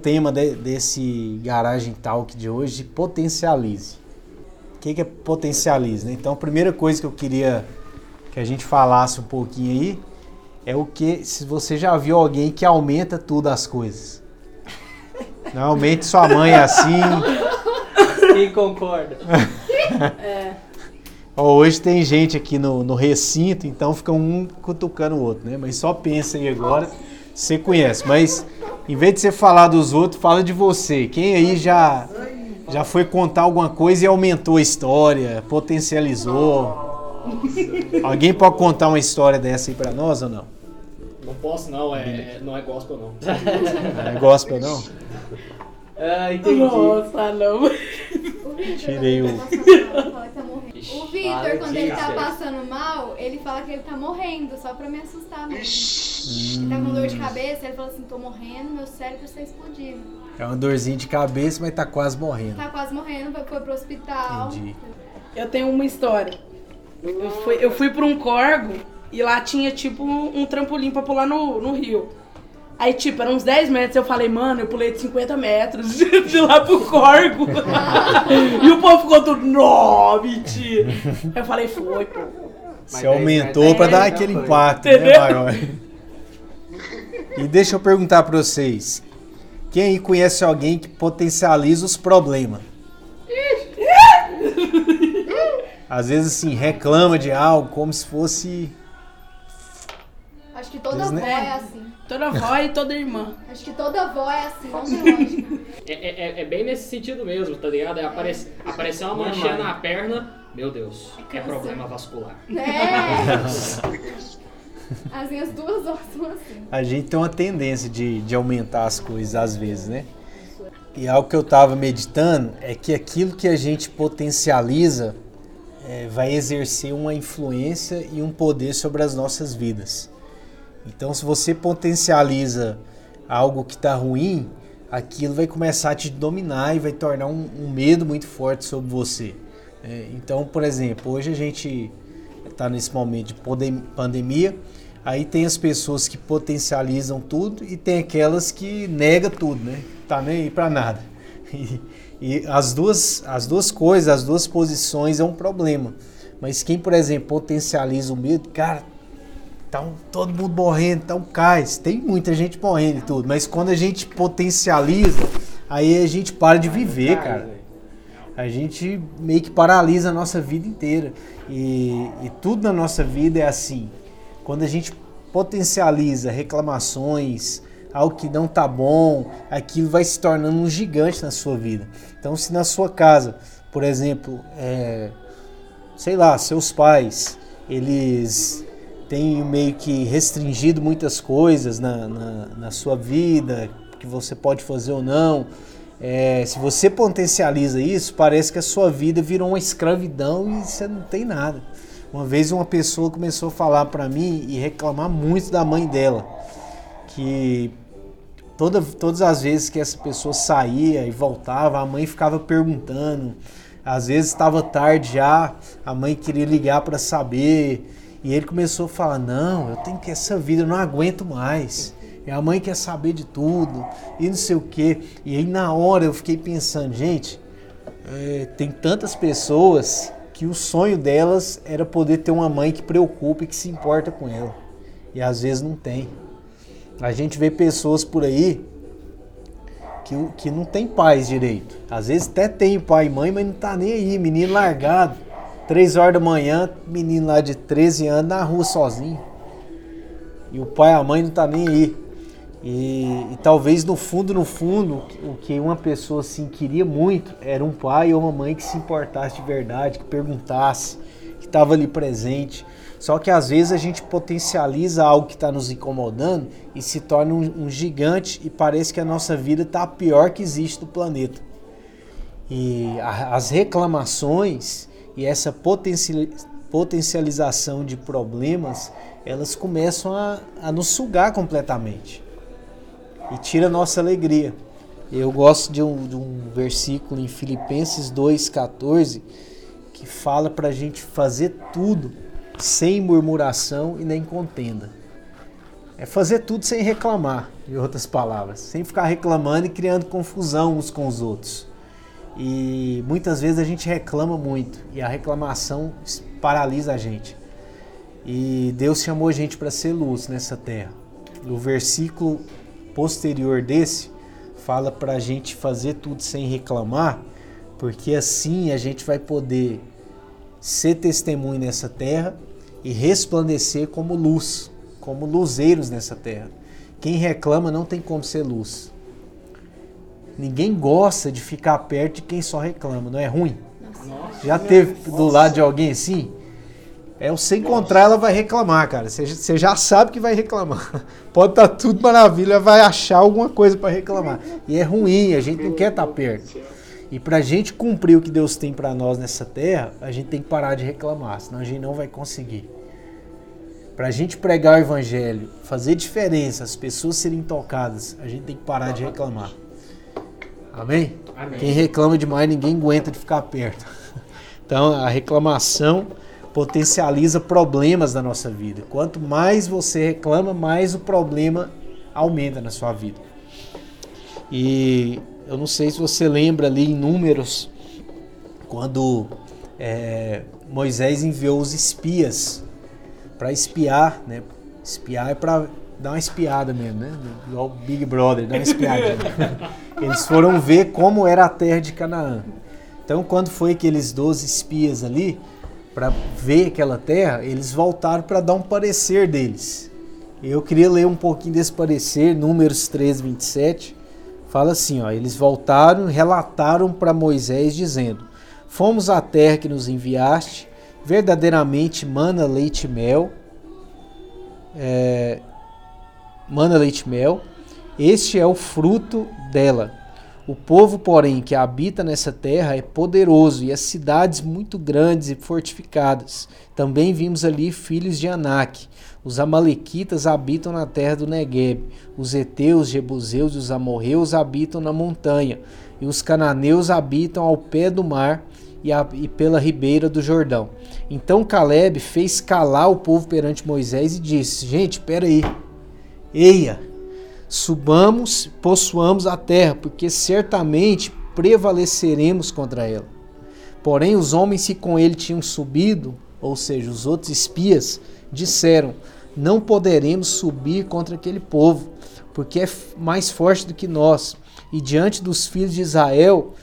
O tema de, desse Garagem Talk de hoje, potencialize. O que, que é potencialize? Né? Então, a primeira coisa que eu queria que a gente falasse um pouquinho aí é o que, se você já viu alguém que aumenta tudo as coisas. Normalmente sua mãe é assim. Quem concorda? é. Hoje tem gente aqui no, no recinto, então fica um cutucando o outro, né? Mas só pensa aí agora, você conhece. Mas em vez de você falar dos outros, fala de você. Quem aí já, já foi contar alguma coisa e aumentou a história, potencializou? Alguém pode contar uma história dessa aí pra nós ou não? Não posso não, é, não é gospel não. Não é gospel não? Ah, entendi. Nossa, não. Tirei o. O Vitor, quando ele tá passando mal, ele fala que ele tá morrendo, só pra me assustar mesmo. Ele tá com dor de cabeça, ele fala assim, tô morrendo, meu cérebro está explodindo. É uma dorzinha de cabeça, mas tá quase morrendo. Tá quase morrendo, foi pro hospital. Entendi. Eu tenho uma história. Eu fui, eu fui pra um corgo e lá tinha tipo um, um trampolim pra pular no, no rio. Aí, tipo, eram uns 10 metros. Eu falei, mano, eu pulei de 50 metros de, lá pro corgo. e o povo ficou tudo, não, mentira. Eu falei, foi, pô. Você aumentou pra dar aquele impacto, né, maior? E deixa eu perguntar pra vocês. Quem aí conhece alguém que potencializa os problemas? Às vezes, assim, reclama de algo como se fosse. Acho que toda avó né? é assim. Toda avó e toda irmã. Acho que toda avó é assim, não tem lógica. É, é- é bem nesse sentido mesmo, tá ligado? É aparece, aparecer uma manchinha na perna, meu Deus, é problema vascular. É. As minhas duas avós são assim. A gente tem uma tendência de, de aumentar as coisas às vezes, né? E algo que eu tava meditando é que aquilo que a gente potencializa é, vai exercer uma influência e um poder sobre as nossas vidas. Então, se você potencializa algo que está ruim, aquilo vai começar a te dominar e vai tornar um, um medo muito forte sobre você. É, então, por exemplo, hoje a gente está nesse momento de pandemia, aí tem as pessoas que potencializam tudo e tem aquelas que negam tudo, né? Tá nem aí para nada. E, e as duas, as duas coisas, as duas posições é um problema. Mas quem, por exemplo, potencializa o medo, cara, tá um- todo mundo morrendo, tá um cais, tem muita gente morrendo e tudo, mas quando a gente potencializa, aí a gente para de viver, cara. A gente meio que paralisa a nossa vida inteira. E, e tudo na nossa vida é assim. Quando a gente potencializa reclamações, algo que não tá bom, aquilo vai se tornando um gigante na sua vida. Então, se na sua casa, por exemplo, é, sei lá, seus pais, eles têm meio que restringido muitas coisas na, na, na sua vida, que você pode fazer ou não. É, se você potencializa isso, parece que a sua vida virou uma escravidão e você não tem nada. Uma vez uma pessoa começou a falar para mim e reclamar muito da mãe dela, que toda, todas as vezes que essa pessoa saía e voltava, a mãe ficava perguntando. Às vezes estava tarde já, a mãe queria ligar para saber. E ele começou a falar: Não, eu tenho que essa vida, eu não aguento mais. E a mãe quer saber de tudo, e não sei o quê. E aí na hora eu fiquei pensando: Gente, é, tem tantas pessoas que o sonho delas era poder ter uma mãe que preocupa e que se importa com ela. E às vezes não tem. A gente vê pessoas por aí que, que não tem pais direito. Às vezes até tem pai e mãe, mas não tá nem aí. Menino largado. Três horas da manhã, menino lá de 13 anos na rua sozinho. E o pai e a mãe não tá nem aí. E, e talvez no fundo, no fundo, o que uma pessoa assim queria muito era um pai ou uma mãe que se importasse de verdade, que perguntasse, que estava ali presente. Só que às vezes a gente potencializa algo que está nos incomodando e se torna um, um gigante e parece que a nossa vida está a pior que existe do planeta. E a- as reclamações e essa potenci- potencialização de problemas, elas começam a, a nos sugar completamente e tira a nossa alegria. Eu gosto de um, de um versículo em Filipenses 2,14 que fala para a gente fazer tudo sem murmuração e nem contenda. É fazer tudo sem reclamar. em outras palavras, sem ficar reclamando e criando confusão uns com os outros. E muitas vezes a gente reclama muito e a reclamação paralisa a gente. E Deus chamou a gente para ser luz nessa terra. O versículo posterior desse fala para a gente fazer tudo sem reclamar, porque assim a gente vai poder ser testemunho nessa terra e resplandecer como luz, como luzeiros nessa terra. Quem reclama não tem como ser luz. Ninguém gosta de ficar perto de quem só reclama, não é ruim? Nossa. Já teve do lado de alguém assim? É, você encontrar, ela vai reclamar, cara. Você, você já sabe que vai reclamar. Pode estar tá tudo maravilha, vai achar alguma coisa para reclamar. E é ruim, a gente não quer estar tá perto. E para a gente cumprir o que Deus tem para nós nessa terra, a gente tem que parar de reclamar, senão a gente não vai conseguir. Para a gente pregar o evangelho, fazer diferença, as pessoas serem tocadas, a gente tem que parar de reclamar. Amém? Amém? Quem reclama demais, ninguém aguenta de ficar perto. Então, a reclamação potencializa problemas da nossa vida. Quanto mais você reclama, mais o problema aumenta na sua vida. E eu não sei se você lembra ali em Números, quando é, Moisés enviou os espias para espiar, né? Espiar é para dar uma espiada mesmo, né? Igual o Big Brother, dar uma espiada. Eles foram ver como era a terra de Canaã. Então, quando foi aqueles 12 espias ali, para ver aquela terra, eles voltaram para dar um parecer deles. Eu queria ler um pouquinho desse parecer, Números 3, 27. Fala assim: ó, eles voltaram e relataram para Moisés, dizendo: Fomos à terra que nos enviaste, verdadeiramente mana leite e mel. É, mana leite e mel. Este é o fruto dela. O povo, porém, que habita nessa terra é poderoso e as cidades muito grandes e fortificadas. Também vimos ali filhos de Anak. Os amalequitas habitam na terra do Negueb. Os heteus, jebuseus e os amorreus habitam na montanha. E os cananeus habitam ao pé do mar e, a, e pela ribeira do Jordão. Então Caleb fez calar o povo perante Moisés e disse: Gente, espera aí. Eia, subamos, possuamos a terra, porque certamente prevaleceremos contra ela. Porém, os homens que com ele tinham subido, ou seja, os outros espias, disseram: Não poderemos subir contra aquele povo, porque é mais forte do que nós. E diante dos filhos de Israel,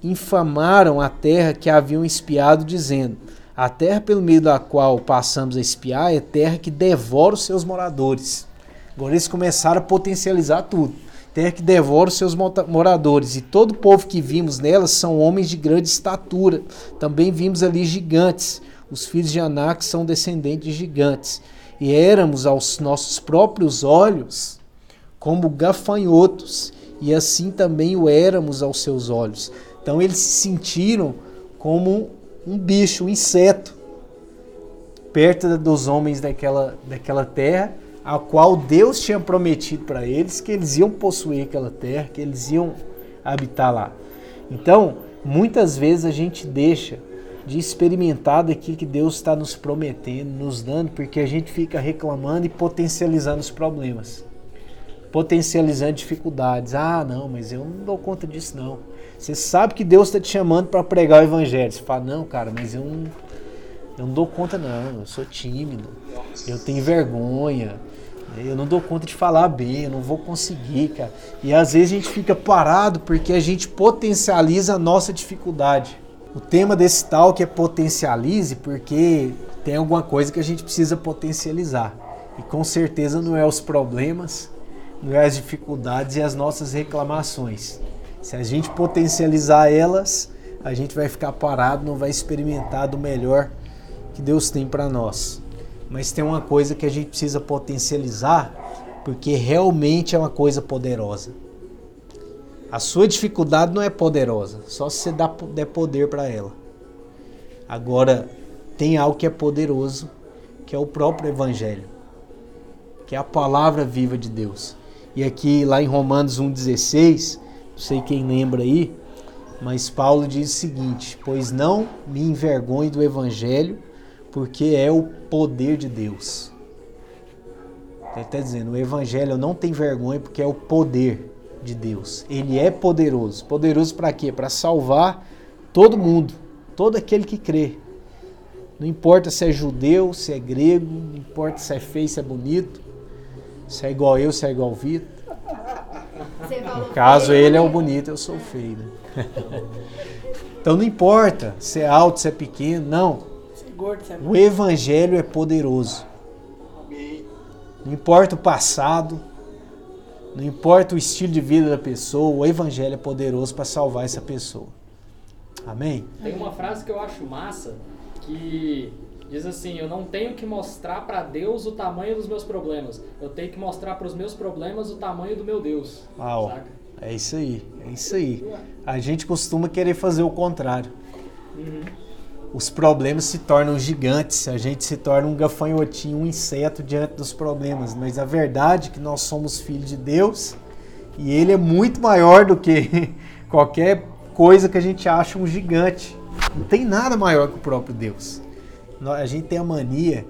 infamaram a terra que haviam espiado, dizendo: A terra pelo meio da qual passamos a espiar é terra que devora os seus moradores. Agora eles começaram a potencializar tudo. Terra que devora os seus moradores, e todo o povo que vimos nelas são homens de grande estatura. Também vimos ali gigantes. Os filhos de Anak são descendentes de gigantes. E éramos aos nossos próprios olhos como gafanhotos, e assim também o éramos aos seus olhos. Então eles se sentiram como um bicho, um inseto, perto dos homens daquela, daquela terra a qual Deus tinha prometido para eles que eles iam possuir aquela terra, que eles iam habitar lá. Então, muitas vezes a gente deixa de experimentar daquilo que Deus está nos prometendo, nos dando, porque a gente fica reclamando e potencializando os problemas, potencializando dificuldades. Ah, não, mas eu não dou conta disso não. Você sabe que Deus está te chamando para pregar o evangelho. Você fala, não, cara, mas eu não, eu não dou conta não, eu sou tímido, eu tenho vergonha, eu não dou conta de falar bem, eu não vou conseguir, cara. E às vezes a gente fica parado porque a gente potencializa a nossa dificuldade. O tema desse tal que é potencialize porque tem alguma coisa que a gente precisa potencializar. E com certeza não é os problemas, não é as dificuldades e as nossas reclamações. Se a gente potencializar elas, a gente vai ficar parado, não vai experimentar do melhor que Deus tem para nós mas tem uma coisa que a gente precisa potencializar, porque realmente é uma coisa poderosa. A sua dificuldade não é poderosa, só se você der poder para ela. Agora, tem algo que é poderoso, que é o próprio Evangelho, que é a palavra viva de Deus. E aqui, lá em Romanos 1,16, não sei quem lembra aí, mas Paulo diz o seguinte: Pois não me envergonhe do Evangelho, porque é o poder de Deus. Ele está dizendo: o evangelho não tem vergonha porque é o poder de Deus. Ele é poderoso. Poderoso para quê? Para salvar todo mundo, todo aquele que crê. Não importa se é judeu, se é grego, não importa se é feio, se é bonito, se é igual eu, se é igual Vitor. No caso, ele é o bonito, eu sou feio. Né? então não importa se é alto, se é pequeno, não. O evangelho é poderoso. Não importa o passado, não importa o estilo de vida da pessoa, o evangelho é poderoso para salvar essa pessoa. Amém? Tem uma frase que eu acho massa que diz assim: Eu não tenho que mostrar para Deus o tamanho dos meus problemas, eu tenho que mostrar para os meus problemas o tamanho do meu Deus. Uau. Saca? É isso aí, é isso aí. A gente costuma querer fazer o contrário. Uhum. Os problemas se tornam gigantes, a gente se torna um gafanhotinho, um inseto diante dos problemas. Mas a verdade é que nós somos filhos de Deus e Ele é muito maior do que qualquer coisa que a gente acha um gigante. Não tem nada maior que o próprio Deus. A gente tem a mania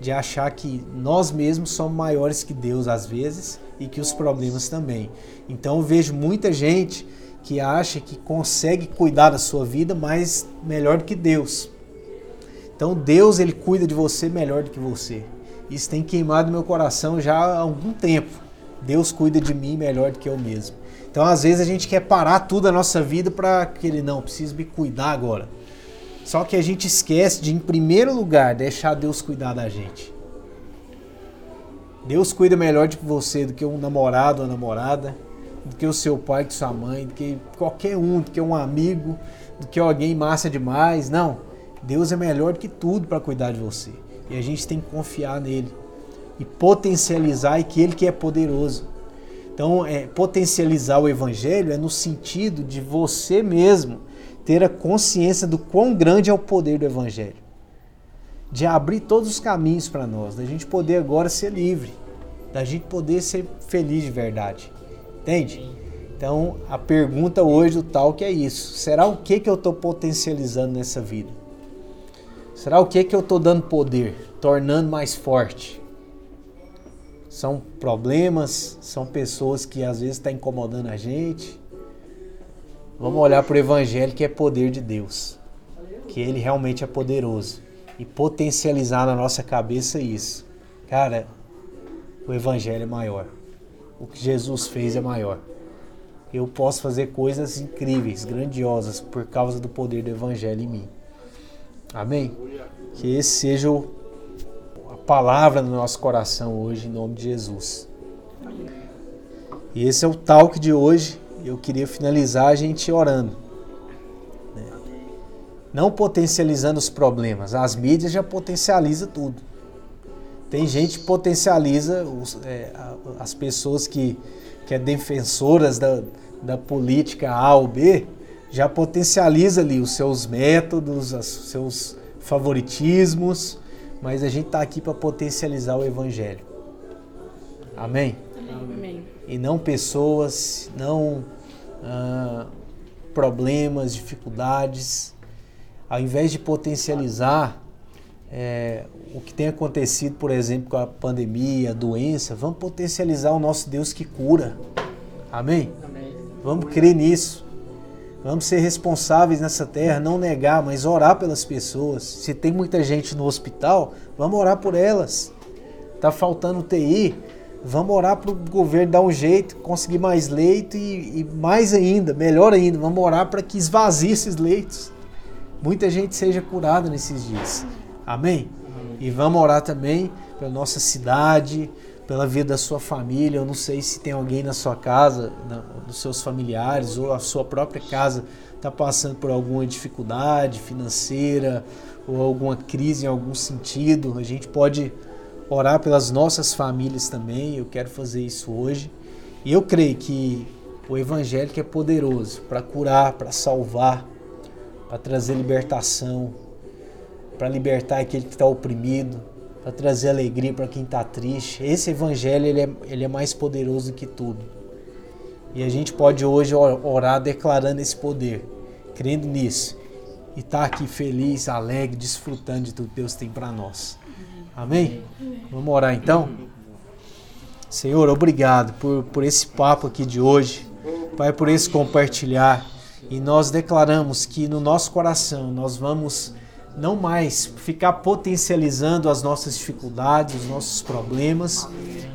de achar que nós mesmos somos maiores que Deus às vezes e que os problemas também. Então eu vejo muita gente que acha que consegue cuidar da sua vida mais melhor do que Deus. Então Deus ele cuida de você melhor do que você. Isso tem queimado meu coração já há algum tempo. Deus cuida de mim melhor do que eu mesmo. Então às vezes a gente quer parar tudo a nossa vida para que ele não precisa me cuidar agora. Só que a gente esquece de, em primeiro lugar, deixar Deus cuidar da gente. Deus cuida melhor de você do que um namorado ou namorada, do que o seu pai, do que sua mãe, do que qualquer um, do que um amigo, do que alguém massa demais. Não. Deus é melhor do que tudo para cuidar de você. E a gente tem que confiar nele e potencializar e que ele que é poderoso. Então, é, potencializar o evangelho é no sentido de você mesmo ter a consciência do quão grande é o poder do Evangelho. De abrir todos os caminhos para nós, da gente poder agora ser livre, da gente poder ser feliz de verdade. Entende? Então, a pergunta hoje do tal que é isso. Será o que, que eu estou potencializando nessa vida? Será o que, que eu estou dando poder, tornando mais forte? São problemas, são pessoas que às vezes estão tá incomodando a gente, Vamos olhar para o Evangelho que é poder de Deus, que ele realmente é poderoso e potencializar na nossa cabeça isso. Cara, o Evangelho é maior. O que Jesus fez é maior. Eu posso fazer coisas incríveis, grandiosas, por causa do poder do Evangelho em mim. Amém? Que esse seja a palavra no nosso coração hoje, em nome de Jesus. E esse é o talk de hoje eu queria finalizar a gente orando. Né? Não potencializando os problemas. As mídias já potencializam tudo. Tem gente que potencializa os, é, as pessoas que, que é defensoras da, da política A ou B, já potencializa ali os seus métodos, os seus favoritismos, mas a gente está aqui para potencializar o evangelho. Amém? Amém. E não pessoas, não ah, problemas, dificuldades, ao invés de potencializar é, o que tem acontecido, por exemplo, com a pandemia, a doença, vamos potencializar o nosso Deus que cura. Amém? Amém. Vamos crer nisso. Vamos ser responsáveis nessa terra, não negar, mas orar pelas pessoas. Se tem muita gente no hospital, vamos orar por elas. Tá faltando TI, Vamos orar para o governo dar um jeito, conseguir mais leito e, e mais ainda, melhor ainda, vamos orar para que esvazie esses leitos. Muita gente seja curada nesses dias. Amém? E vamos orar também pela nossa cidade, pela vida da sua família. Eu não sei se tem alguém na sua casa, na, dos seus familiares ou a sua própria casa está passando por alguma dificuldade financeira ou alguma crise em algum sentido. A gente pode orar pelas nossas famílias também. Eu quero fazer isso hoje. E eu creio que o evangelho é poderoso para curar, para salvar, para trazer libertação, para libertar aquele que está oprimido, para trazer alegria para quem está triste. Esse evangelho ele é, ele é mais poderoso que tudo. E a gente pode hoje orar declarando esse poder, crendo nisso. E estar tá aqui feliz, alegre, desfrutando de tudo que Deus tem para nós. Amém? Vamos orar então? Senhor, obrigado por, por esse papo aqui de hoje, Pai, por esse compartilhar. E nós declaramos que no nosso coração nós vamos não mais ficar potencializando as nossas dificuldades, os nossos problemas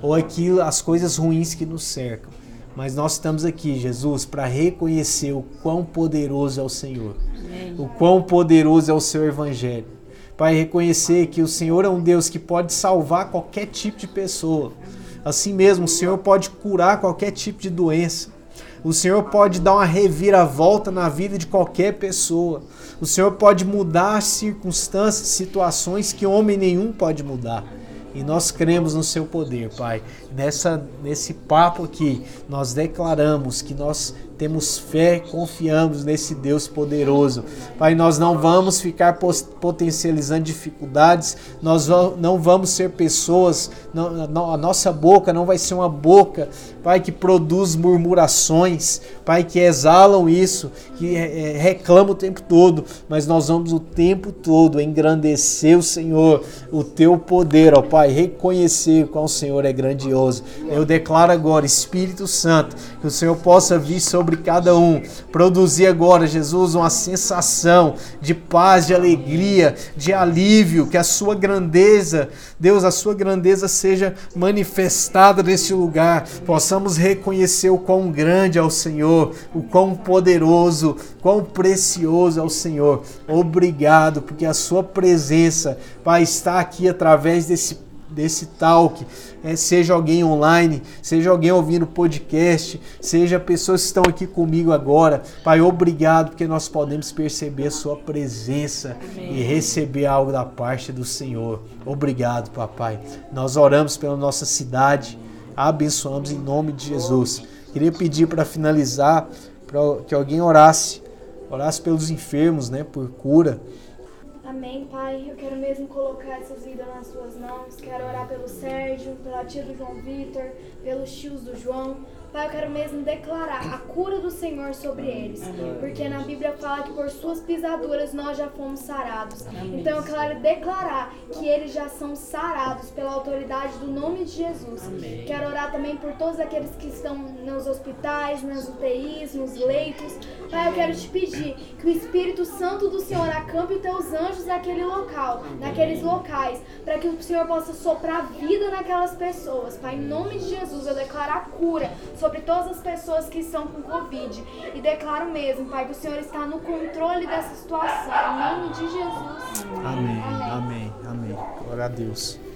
ou aquilo, as coisas ruins que nos cercam. Mas nós estamos aqui, Jesus, para reconhecer o quão poderoso é o Senhor, o quão poderoso é o seu Evangelho. Pai, reconhecer que o Senhor é um Deus que pode salvar qualquer tipo de pessoa. Assim mesmo, o Senhor pode curar qualquer tipo de doença. O Senhor pode dar uma reviravolta na vida de qualquer pessoa. O Senhor pode mudar circunstâncias, situações que homem nenhum pode mudar. E nós cremos no seu poder, Pai. Nessa, nesse papo aqui, nós declaramos que nós temos fé, confiamos nesse Deus poderoso. Pai, nós não vamos ficar potencializando dificuldades, nós não vamos ser pessoas, a nossa boca não vai ser uma boca, Pai, que produz murmurações, Pai, que exalam isso, que reclama o tempo todo, mas nós vamos o tempo todo engrandecer o Senhor, o teu poder, ó Pai, reconhecer qual o Senhor é grandioso. Eu declaro agora, Espírito Santo, que o Senhor possa vir sobre sobre cada um. Produzir agora, Jesus, uma sensação de paz, de alegria, de alívio, que a sua grandeza, Deus, a sua grandeza seja manifestada nesse lugar. Possamos reconhecer o quão grande é o Senhor, o quão poderoso, quão precioso é o Senhor. Obrigado, porque a sua presença, Pai, está aqui através desse desse talk, é, seja alguém online, seja alguém ouvindo podcast, seja pessoas que estão aqui comigo agora. Pai, obrigado porque nós podemos perceber a sua presença Amém. e receber algo da parte do Senhor. Obrigado, papai. Nós oramos pela nossa cidade, abençoamos em nome de Jesus. Queria pedir para finalizar para que alguém orasse, orasse pelos enfermos, né, por cura. Amém, Pai. Eu quero mesmo colocar essas vidas nas suas mãos. Quero orar pelo Sérgio, pela tia do João Vitor, pelos tios do João, Pai, eu quero mesmo declarar a cura do Senhor sobre eles. Porque na Bíblia fala que por suas pisaduras nós já fomos sarados. Então eu quero declarar que eles já são sarados pela autoridade do nome de Jesus. Quero orar também por todos aqueles que estão nos hospitais, nas UTIs, nos leitos. Pai, eu quero te pedir que o Espírito Santo do Senhor acampe os teus anjos naquele local, naqueles locais, para que o Senhor possa soprar vida naquelas pessoas. Pai, em nome de Jesus, eu declaro a cura sobre todas as pessoas que estão com Covid. E declaro mesmo, Pai, que o Senhor está no controle dessa situação. Em nome de Jesus. Amém, amém, amém. amém. Glória a Deus.